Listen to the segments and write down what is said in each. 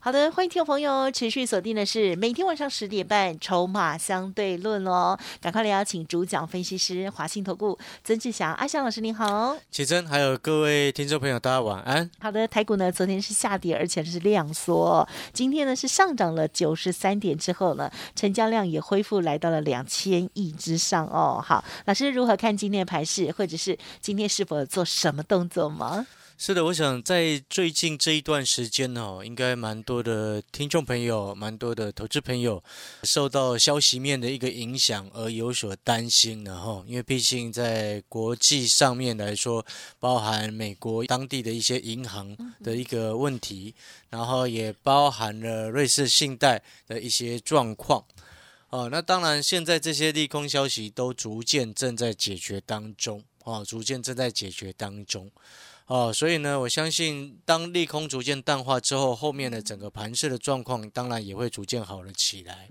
好的，欢迎听众朋友持续锁定的是每天晚上十点半《筹码相对论》哦，赶快来邀请主讲分析师华信投顾曾志祥阿祥老师您好，启真还有各位听众朋友大家晚安。好的，台股呢昨天是下跌，而且是量缩，今天呢是上涨了九十三点之后呢，成交量也恢复来到了两千亿之上哦。好，老师如何看今天的盘势，或者是今天是否做什么动作吗？是的，我想在最近这一段时间呢，应该蛮多的听众朋友、蛮多的投资朋友受到消息面的一个影响而有所担心的哈。因为毕竟在国际上面来说，包含美国当地的一些银行的一个问题，然后也包含了瑞士信贷的一些状况。哦，那当然，现在这些利空消息都逐渐正在解决当中，哦，逐渐正在解决当中。哦，所以呢，我相信当利空逐渐淡化之后，后面的整个盘势的状况当然也会逐渐好了起来。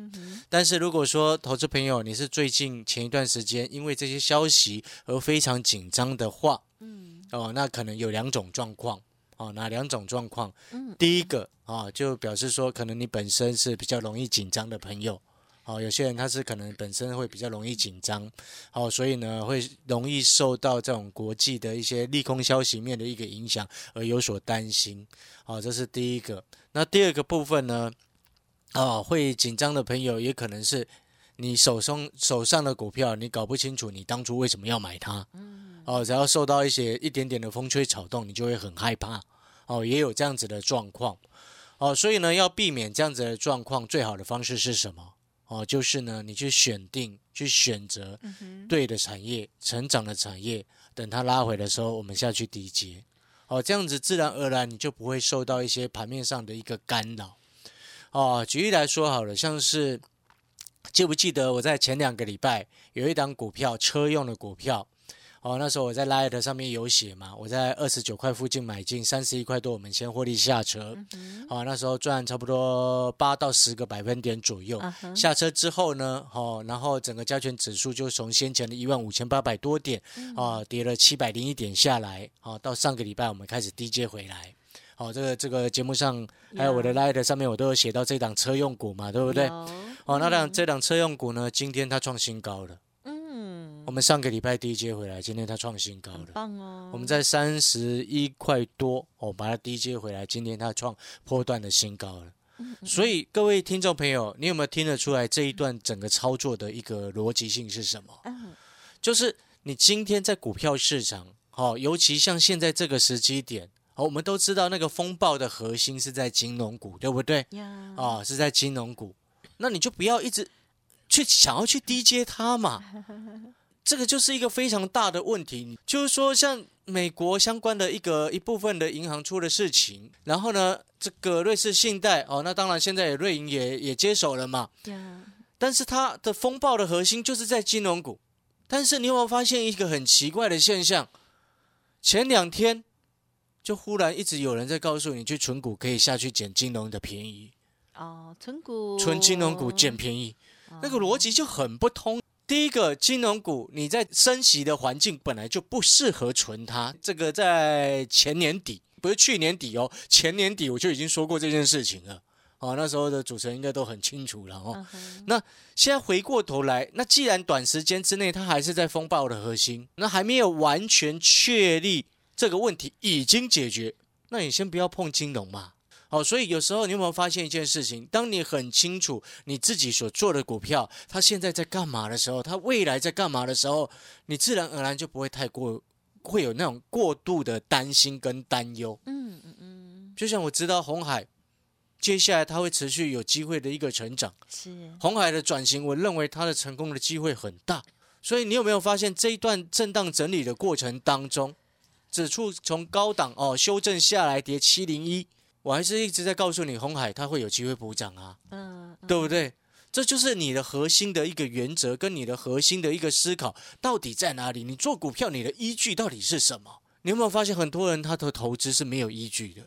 但是如果说投资朋友你是最近前一段时间因为这些消息而非常紧张的话，嗯，哦，那可能有两种状况。哦，哪两种状况？嗯，第一个啊，就表示说可能你本身是比较容易紧张的朋友。哦，有些人他是可能本身会比较容易紧张，哦，所以呢会容易受到这种国际的一些利空消息面的一个影响而有所担心，哦，这是第一个。那第二个部分呢，哦，会紧张的朋友也可能是你手中手上的股票，你搞不清楚你当初为什么要买它，嗯，哦，只要受到一些一点点的风吹草动，你就会很害怕，哦，也有这样子的状况，哦，所以呢要避免这样子的状况，最好的方式是什么？哦，就是呢，你去选定、去选择对的产业、成长的产业，等它拉回的时候，我们下去低接。哦，这样子自然而然你就不会受到一些盘面上的一个干扰。哦，举例来说好了，像是记不记得我在前两个礼拜有一档股票，车用的股票。哦，那时候我在 Light 上面有写嘛，我在二十九块附近买进，三十一块多，我们先获利下车。哦，那时候赚差不多八到十个百分点左右。下车之后呢，哦，然后整个加权指数就从先前的一万五千八百多点，啊，跌了七百零一点下来。哦，到上个礼拜我们开始低接回来。哦，这个这个节目上还有我的 Light 上面我都有写到这档车用股嘛，对不对？哦，那档这档车用股呢，今天它创新高了。我们上个礼拜低接回来，今天它创新高了，棒哦！我们在三十一块多，哦，把它低接回来，今天它创破段的新高了。所以各位听众朋友，你有没有听得出来这一段整个操作的一个逻辑性是什么？就是你今天在股票市场，哦，尤其像现在这个时机点，哦，我们都知道那个风暴的核心是在金融股，对不对？啊，是在金融股，那你就不要一直去想要去低接它嘛。这个就是一个非常大的问题，就是说，像美国相关的一个一部分的银行出了事情，然后呢，这个瑞士信贷哦，那当然现在瑞银也也接手了嘛。但是它的风暴的核心就是在金融股，但是你有没有发现一个很奇怪的现象？前两天就忽然一直有人在告诉你，去存股可以下去捡金融的便宜。哦，存股，存金融股捡便宜，那个逻辑就很不通。第一个金融股，你在升息的环境本来就不适合存它。这个在前年底，不是去年底哦，前年底我就已经说过这件事情了。哦，那时候的主持人应该都很清楚了哦。那现在回过头来，那既然短时间之内它还是在风暴的核心，那还没有完全确立这个问题已经解决，那你先不要碰金融嘛。好，所以有时候你有没有发现一件事情？当你很清楚你自己所做的股票，它现在在干嘛的时候，它未来在干嘛的时候，你自然而然就不会太过会有那种过度的担心跟担忧。嗯嗯嗯。就像我知道红海接下来它会持续有机会的一个成长，是红海的转型，我认为它的成功的机会很大。所以你有没有发现这一段震荡整理的过程当中，指数从高档哦修正下来跌七零一。我还是一直在告诉你，红海它会有机会补涨啊，嗯，对不对？这就是你的核心的一个原则，跟你的核心的一个思考到底在哪里？你做股票，你的依据到底是什么？你有没有发现很多人他的投资是没有依据的，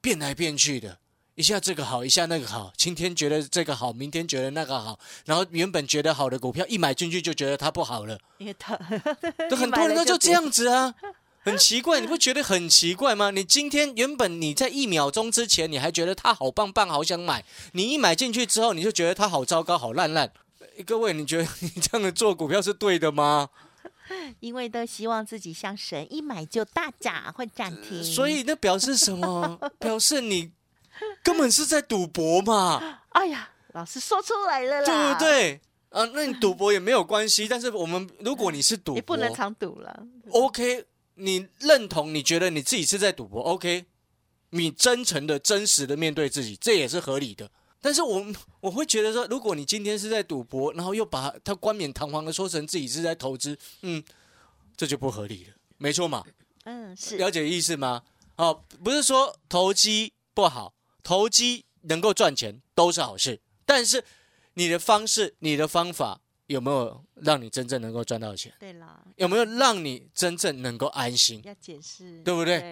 变来变去的，一下这个好，一下那个好，今天觉得这个好，明天觉得那个好，然后原本觉得好的股票一买进去就觉得它不好了，因为他对，很多人他就这样子啊，很奇怪，你不觉得很奇怪吗？你今天原本你在一秒钟之前你还觉得它好棒棒，好想买，你一买进去之后你就觉得它好糟糕，好烂烂。各位，你觉得你这样的做股票是对的吗？因为都希望自己像神，一买就大涨或涨停，所以那表示什么？表示你根本是在赌博嘛，哎呀，老师说出来了啦，对不？对？啊，那你赌博也没有关系，但是我们如果你是赌博，也不能常赌了。OK，你认同，你觉得你自己是在赌博，OK，你真诚的、真实的面对自己，这也是合理的。但是我我会觉得说，如果你今天是在赌博，然后又把它冠冕堂皇的说成自己是在投资，嗯，这就不合理了，没错嘛？嗯，是了解意思吗？哦，不是说投机不好，投机能够赚钱都是好事，但是你的方式、你的方法有没有让你真正能够赚到钱？对啦，有没有让你真正能够安心？要解释，对不对对，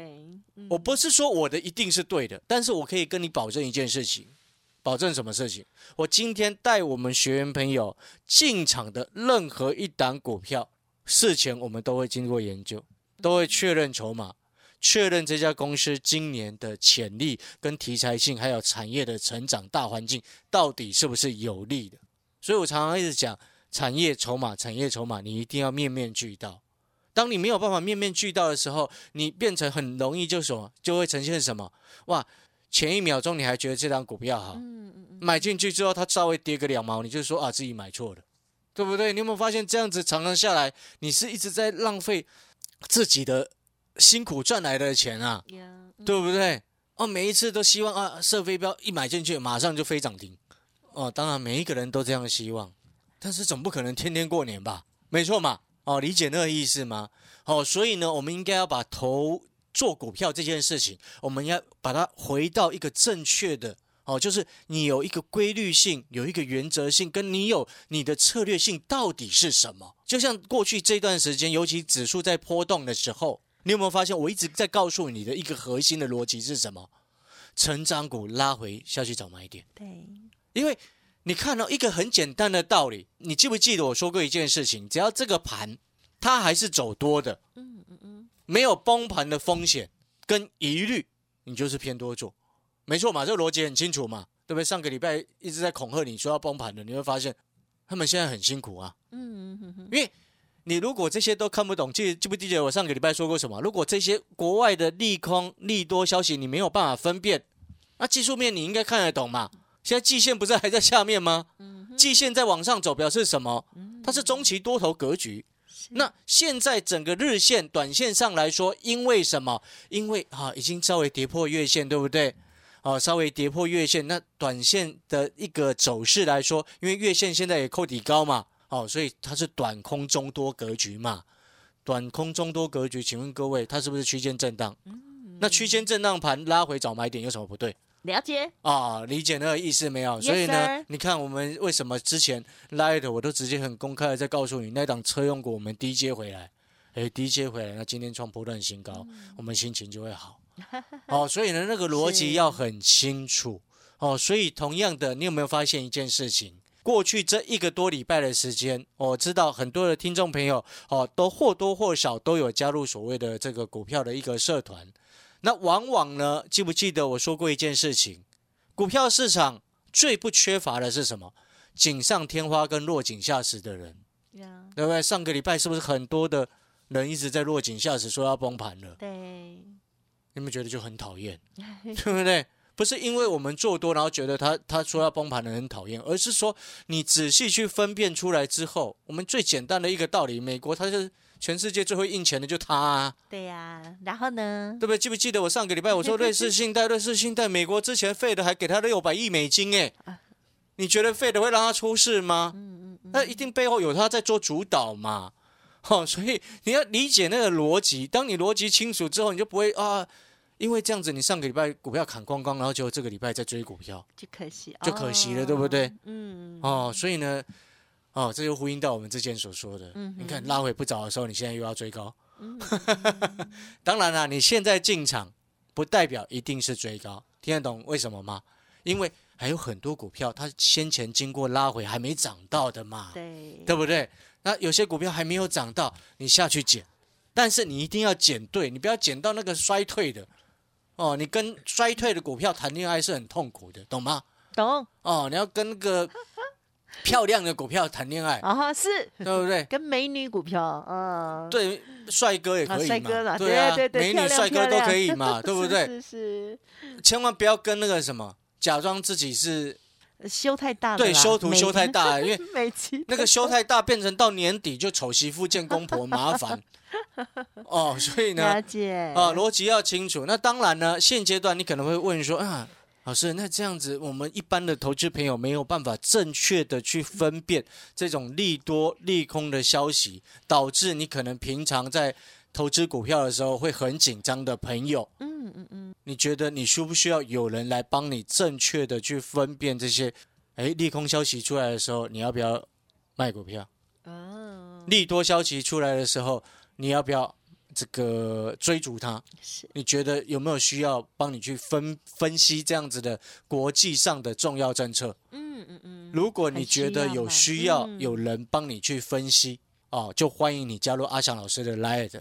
嗯我不是说我的一定是对的，但是我可以跟你保证一件事情，保证什么事情？我今天带我们学员朋友进场的任何一档股票，事前我们都会经过研究，都会确认筹码，确认这家公司今年的潜力跟题材性，还有产业的成长大环境到底是不是有利的。所以我常常一直讲，产业筹码，产业筹码，你一定要面面俱到。当你没有办法面面俱到的时候，你变成很容易就什么，就会呈现什么？哇，前一秒钟你还觉得这张股票好，嗯嗯嗯，买进去之后它稍微跌个两毛，你就说啊自己买错了，对不对？你有没有发现这样子常常下来，你是一直在浪费自己的辛苦赚来的钱啊，对不对？哦，每一次都希望啊射飞镖一买进去马上就飞涨停，哦，当然每一个人都这样希望，但是总不可能天天过年吧？没错嘛，哦，理解那个意思吗？哦，所以呢，我们应该要把投做股票这件事情，我们要把它回到一个正确的哦，就是你有一个规律性，有一个原则性，跟你有你的策略性到底是什么？就像过去这段时间，尤其指数在波动的时候，你有没有发现我一直在告诉你的一个核心的逻辑是什么？成长股拉回下去找买点，对，因为你看到、一个很简单的道理，你记不记得我说过一件事情？只要这个盘它还是走多的，嗯嗯嗯，没有崩盘的风险跟疑虑，你就是偏多做，没错嘛？这个逻辑很清楚嘛，对不对？上个礼拜一直在恐吓你说要崩盘的，你会发现他们现在很辛苦啊，嗯嗯嗯因为你如果这些都看不懂，记记不记得我上个礼拜说过什么？如果这些国外的利空利多消息你没有办法分辨，那技术面你应该看得懂嘛？现在季线不是还在下面吗？嗯，季线在往上走，表示什么？嗯它是中期多头格局。那现在整个日线、短线上来说，因为什么？因为啊，已经稍微跌破月线，对不对？哦、稍微跌破月线，那短线的一个走势来说，因为月线现在也扣底高嘛，哦，所以它是短空中多格局嘛。短空中多格局，请问各位，它是不是区间震荡？那区间震荡盘拉回找买点有什么不对？了解，啊，理解那个意思没有？Yes, 所以呢你看我们为什么之前 Light 我都直接很公开的在告诉你，那档车用股我们低接回来，诶，低接回来，那今天创波段新高，我们心情就会好。哦，所以呢，那个逻辑要很清楚。哦，所以同样的，你有没有发现一件事情？过去这一个多礼拜的时间，我知道很多的听众朋友哦，都或多或少都有加入所谓的这个股票的一个社团。那往往呢，记不记得我说过一件事情？股票市场最不缺乏的是什么？锦上添花跟落井下石的人，呀，对不对？上个礼拜是不是很多的人一直在落井下石，说要崩盘了？对，你们觉得就很讨厌，对不对？不是因为我们做多，然后觉得他他说要崩盘的人很讨厌，而是说你仔细去分辨出来之后，我们最简单的一个道理，美国它是全世界最会印钱的，就它啊，对呀，然后呢？对不对？记不记得我上个礼拜我说瑞士信贷，瑞士信贷，美国之前费的还给他六百亿美金，哎，你觉得费的会让他出事吗？嗯嗯嗯，那一定背后有他在做主导嘛。哦，所以你要理解那个逻辑。当你逻辑清楚之后，你就不会啊，因为这样子你上个礼拜股票砍光光，然后结果这个礼拜再追股票，就可惜，就可惜了对不对？哦？嗯，哦，所以呢，哦，这就呼应到我们之前所说的，嗯你看拉回不早的时候，你现在又要追高，嗯。当然啦，你现在进场不代表一定是追高，听得懂为什么吗？因为还有很多股票它先前经过拉回还没涨到的嘛，对，对不对？那有些股票还没有涨到，你下去捡，但是你一定要捡对，你不要捡到那个衰退的。哦，你跟衰退的股票谈恋爱是很痛苦的，懂吗？懂。哦，你要跟那个 漂亮的股票谈恋爱，啊，是。对不对？跟美女股票，嗯，对，帅哥也可以嘛，对啊，对对对美女、帅哥都可以嘛，对不对？是是千万不要跟那个什么，假装自己是是，修太大了，对修图修太大了，因为 那个修太大，变成到年底就丑媳妇见公婆，麻烦。哦，所以呢了，解啊，逻辑要清楚。那当然呢，现阶段你可能会问说啊，老师，那这样子我们一般的投资朋友没有办法正确的去分辨这种利多利空的消息，导致你可能平常在投资股票的时候会很紧张的朋友，嗯嗯嗯，你觉得你需不需要有人来帮你正确的去分辨这些？哎，利空消息出来的时候，你要不要卖股票？哦，利多消息出来的时候，你要不要这个追逐它？是你觉得有没有需要帮你去分分析这样子的国际上的重要政策？嗯嗯嗯，如果你觉得有需要嗯有人帮你去分析哦，就欢迎你加入阿翔老师的 Light。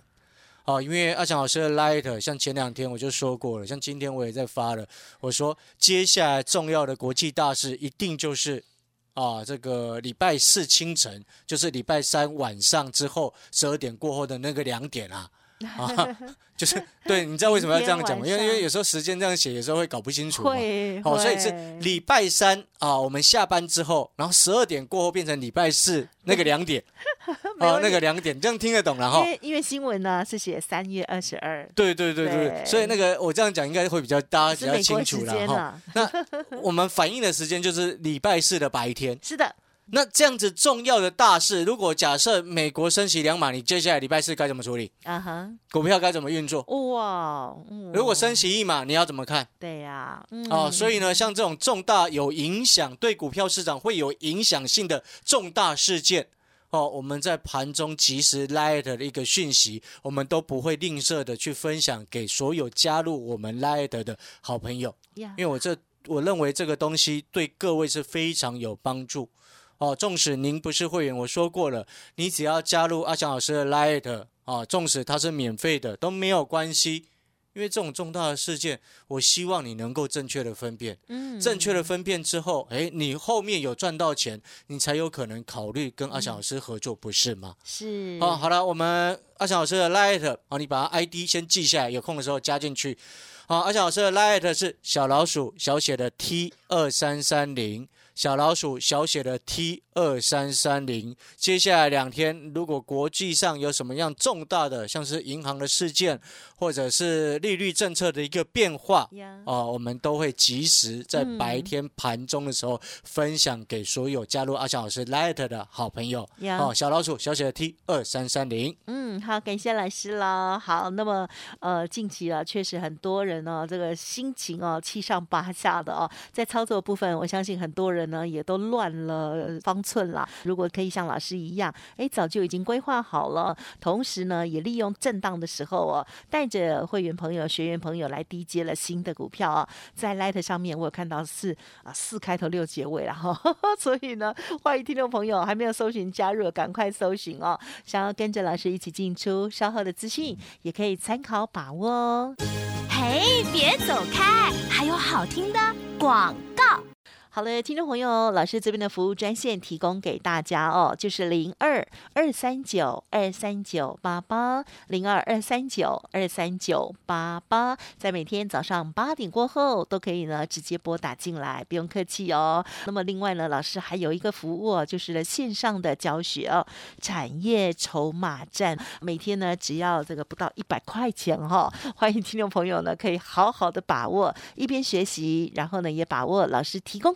哦，因为阿强老师的 Light，像前两天我就说过了，像今天我也在发了，我说接下来重要的国际大事一定就是啊，这个礼拜四清晨，就是礼拜三晚上之后十二点过后的那个两点啊，啊，就是对，你知道为什么要这样讲吗？因为因为有时候时间这样写，有时候会搞不清楚嘛。会，好、所以是礼拜三啊，我们下班之后，然后十二点过后变成礼拜四那个两点，哦，没问题那个两点，这样听得懂了因。为因为新闻呢是写三月二十二，对对对对，对所以那个我这样讲应该会比较大家比较清楚了哈。那我们反映的时间就是礼拜四的白天。是的，那这样子重要的大事，如果假设美国升息两码，你接下来礼拜四该怎么处理？啊哈，股票该怎么运作？哇，嗯如果升息一码，你要怎么看？对呀，哦，嗯所以呢，像这种重大有影响对股票市场会有影响性的重大事件，哦，我们在盘中及时 Light 的一个讯息，我们都不会吝啬的去分享给所有加入我们 Light 的好朋友，呀因为我这我认为这个东西对各位是非常有帮助。哦，纵使您不是会员，我说过了，你只要加入阿强老师的 Light，哦，纵使它是免费的都没有关系，因为这种重大的事件，我希望你能够正确的分辨。嗯正确的分辨之后，哎，你后面有赚到钱，你才有可能考虑跟阿强老师合作，不是吗？是哦，好了，我们阿翔老师的 Light，哦，你把他 ID 先记下来，有空的时候加进去。好，阿翔老师的 Light 是小老鼠小写的 T 二三三零，小老鼠小写的 T 二三三零。接下来两天，如果国际上有什么样重大的，像是银行的事件，或者是利率政策的一个变化，呀，哦，我们都会及时在嗯白天盘中的时候分享给所有加入阿翔老师 Light 的好朋友。呀哦，小老鼠小写的 T 二三三零。嗯，好，感谢老师了。好，那么呃，近期啊，确实很多人呢，这个心情哦，七上八下的哦，在操作部分，我相信很多人呢也都乱了方寸啦。如果可以像老师一样，哎，早就已经规划好了，同时呢，也利用震荡的时候哦，带着会员朋友、学员朋友来低接了新的股票啊、在 Light 上面，我有看到是啊四开头六结尾了哈，所以呢，欢迎听众朋友还没有搜寻加入，赶快搜寻哦。想要跟着老师一起进出，稍后的资讯也可以参考把握哦。嘿，别走开，还有好听的广告。好了，听众朋友，老师这边的服务专线提供给大家哦，就是零二二三九二三九八八零二二三九二三九八八，在每天早上八点过后都可以呢直接拨打进来，不用客气哦。那么另外呢，老师还有一个服务，就是呢线上的教学哦，产业筹码站，每天呢只要这个不到一百块钱哈、哦，欢迎听众朋友呢可以好好的把握，一边学习，然后呢也把握老师提供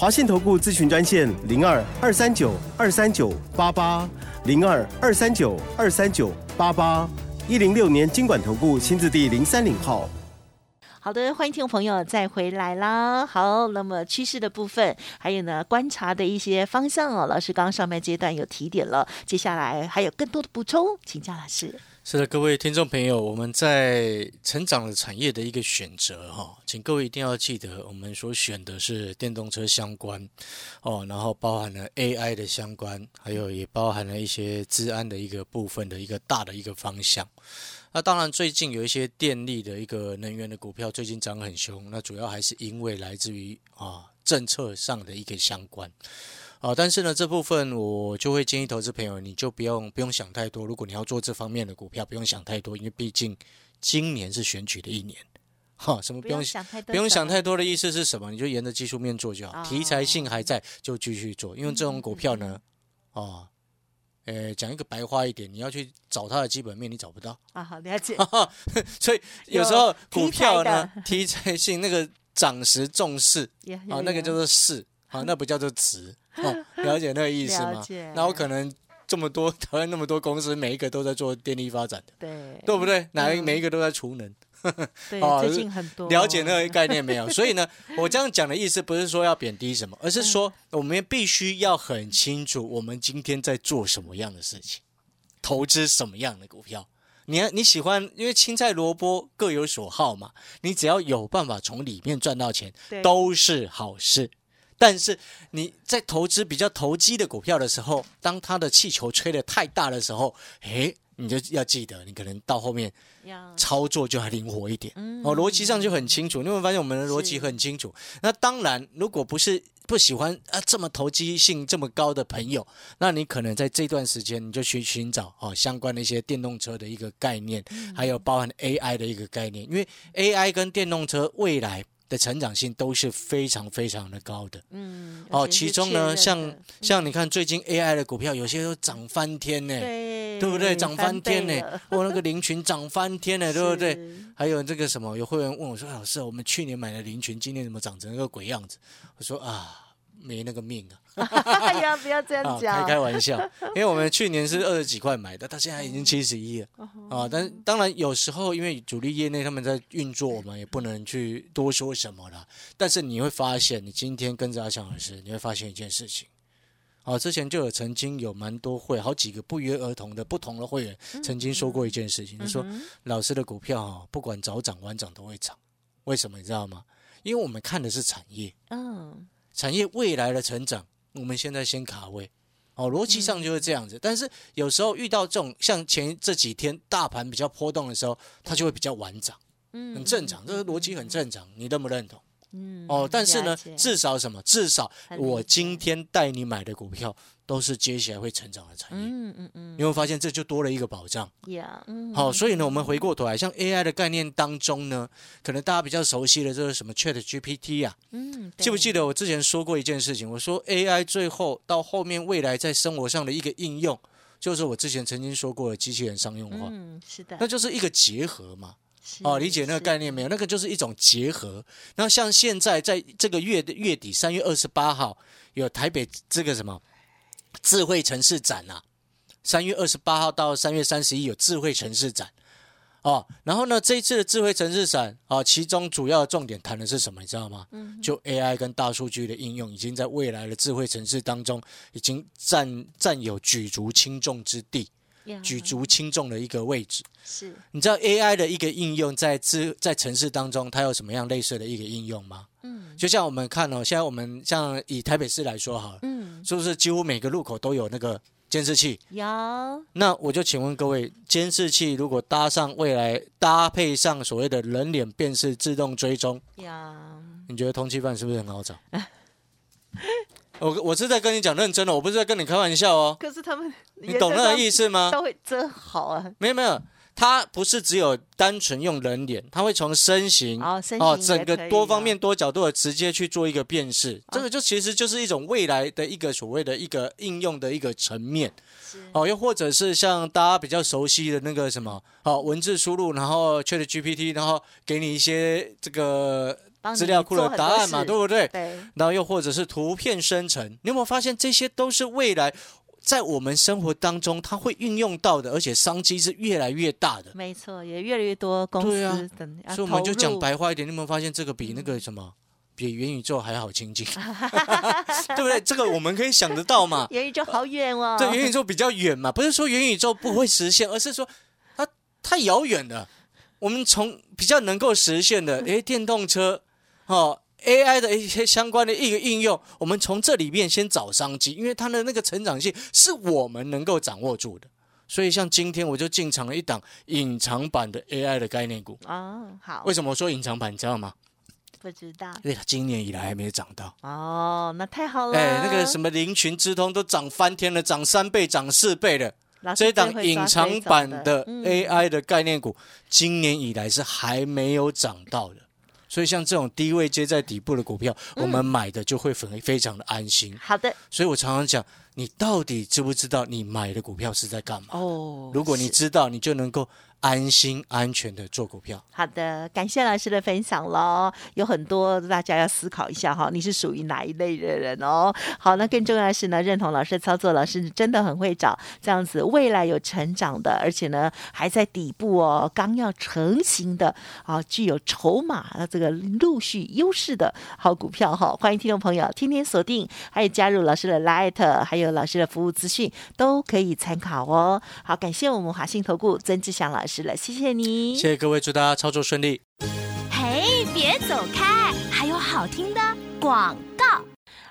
华信投顾咨询专线零二二三九二三九八八零二二三九二三九八八，一零六年经管投顾新字第零三零号。好的，欢迎听众朋友再回来啦。好，那么趋势的部分，还有呢观察的一些方向哦，老师刚刚上半阶段有提点了，接下来还有更多的补充，请教老师。是的，各位听众朋友，我们在成长的产业的一个选择哈，请各位一定要记得，我们所选的是电动车相关哦，然后包含了 AI 的相关，还有也包含了一些治安的一个部分的一个大的一个方向。那当然，最近有一些电力的一个能源的股票最近涨很凶，那主要还是因为来自于啊政策上的一个相关。啊，但是呢，这部分我就会建议投资朋友，你就不用不用想太多。如果你要做这方面的股票，不用想太多，因为毕竟今年是选举的一年。哈，什么不用想太多，不用想太多的意思是什么？你就沿着技术面做就好，哦题材性还在就继续做，因为这种股票呢，哦，呃，讲一个白话一点，你要去找它的基本面，你找不到。啊，好了解。所以有时候股票呢题材，题材性那个涨时重视啊，那个叫做势啊，那不叫做值哦，了解那个意思吗？那我可能这么多台湾那么多公司，每一个都在做电力发展的，对对不对？哪一嗯每一个都在储能，对 哦最近很多了解那个概念没有？所以呢，我这样讲的意思不是说要贬低什么，而是嗯说我们必须要很清楚我们今天在做什么样的事情，投资什么样的股票。你你喜欢，因为青菜萝卜各有所好嘛，你只要有办法从里面赚到钱，都是好事。但是你在投资比较投机的股票的时候，当它的气球吹得太大的时候，诶，你就要记得，你可能到后面操作就要灵活一点。嗯哦，逻辑上就很清楚。你有没有发现我们的逻辑很清楚？那当然，如果不是不喜欢啊这么投机性这么高的朋友，那你可能在这段时间你就去寻找哦相关的一些电动车的一个概念，嗯还有包含 AI 的一个概念，因为 AI 跟电动车未来。的成长性都是非常非常的高的嗯哦，其中呢，像像你看最近 AI 的股票，有些都涨翻天呢，对对不对？涨翻天呢我那个林群涨翻天呢，对不对？还有这个什么，有会员问我说：“老师，我们去年买的林群，今年怎么长成那个鬼样子？”我说：“啊，没那个命啊！哎 呀，不要这啊样，讲，开开玩笑，因为我们去年是二十几块买的，到现在已经七十一了啊。但是当然有时候因为主力业内他们在运作，我们也不能去多说什么了。但是你会发现，你今天跟着阿强老师，你会发现一件事情。啊，之前就有曾经有蛮多会，好几个不约而同的不同的会员曾经说过一件事情，就说嗯老师的股票啊，不管早涨晚涨都会涨，为什么你知道吗？因为我们看的是产业，嗯，产业未来的成长，我们现在先卡位。哦，逻辑上就是这样子，但是有时候遇到这种像前这几天大盘比较波动的时候，它就会比较晚涨，嗯很正常，这个逻辑很正常，你认不认同？嗯哦，但是呢，至少什么？至少我今天带你买的股票都是接下来会成长的产业，嗯嗯嗯你会发现这就多了一个保障。呀，嗯好，所以呢，我们回过头来，像 AI 的概念当中呢，可能大家比较熟悉的这是什么 Chat GPT 啊？嗯，记不记得？我之前说过一件事情？我说 AI 最后到后面未来在生活上的一个应用，就是我之前曾经说过的机器人商用化，嗯，是的，那就是一个结合嘛。哦，理解那个概念没有？那个就是一种结合。那像现在在这个月的月底，三月二十八号有台北这个什么智慧城市展啊，三月二十八号到三月三十一有智慧城市展。哦，然后呢，这一次的智慧城市展啊，其中主要的重点谈的是什么？你知道吗？嗯就 AI 跟大数据的应用，已经在未来的智慧城市当中，已经占占有举足轻重之地，呀举足轻重的一个位置。是你知道 AI 的一个应用在自在城市当中，它有什么样类似的一个应用吗？嗯就像我们看哦，现在我们像以台北市来说好了，嗯是不是几乎每个路口都有那个监视器？有那我就请问各位，监视器如果搭上未来搭配上所谓的人脸辨识自动追踪，呀，你觉得通缉犯是不是很好找？我我是在跟你讲认真的，我不是在跟你开玩笑哦。可是他们你懂那个意思思吗？都会遮好啊，没有没有，他不是只有单纯用人脸，他会从身形哦身形也整个多方哦面多角度的直接去做一个辨识。这个就其实就是一种未来的一个所谓的一个应用的一个层面。哦，又或者是像大家比较熟悉的那个什么，哦，文字输入，然后 Chat GPT，然后给你一些这个资料库的答案嘛，对不对？对，然后又或者是图片生成，你有没有发现这些都是未来在我们生活当中它会运用到的，而且商机是越来越大的。没错，也越来越多公司等，要所以我们就讲白话一点，你有没有发现这个比那个什么？比元宇宙还好亲近，对不对？这个我们可以想得到嘛？元宇宙好远哦。对，元宇宙比较远嘛，不是说元宇宙不会实现，而是说它太遥远了。我们从比较能够实现的，诶，电动车，哦，AI 的一些相关的一个应用，我们从这里面先找商机，因为它的那个成长性是我们能够掌握住的。所以像今天我就进场了一档隐藏版的 AI 的概念股。哦，好为，什么我说隐藏版？你知道吗？不知道因为它今年以来还没涨到。哦，那太好了。哎，那个什么林群之通都涨翻天了，涨三倍、涨四倍了。这一档隐藏版的嗯 AI 的概念股，今年以来是还没有涨到的。所以像这种低位接在底部的股票，我们买的就会非非常的安心。好的所以我常常讲，你到底知不知道你买的股票是在干嘛？哦。如果你知道，你就能够安心安全的做股票。好的，感谢老师的分享喽。有很多大家要思考一下哈，你是属于哪一类的人哦？好，那更重要的是呢，认同老师的操作，老师真的很会找这样子未来有成长的，而且呢还在底部哦，刚要成型的啊，具有筹码的这个陆续优势的好股票哈。欢迎听众朋友天天锁定，还有加入老师的 Light，还有老师的服务资讯都可以参考哦。好，感谢我们华信投顾曾志祥老师了，谢谢你，谢谢各位，祝大家操作顺利。嘿，别走开，还有好听的广告。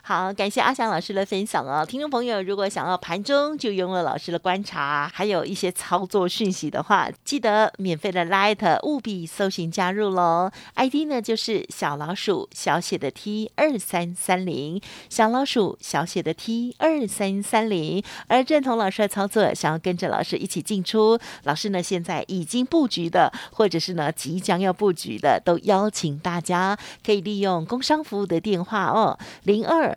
好，感谢阿翔老师的分享哦。听众朋友，如果想要盘中就拥有老师的观察，还有一些操作讯息的话，记得免费的 Light 务必搜寻加入喽。ID 呢就是小老鼠小写的 T 二三三零，小老鼠小写的 T 二三三零。而认同老师的操作，想要跟着老师一起进出，老师呢现在已经布局的，或者是呢即将要布局的，都邀请大家可以利用工商服务的电话哦，零二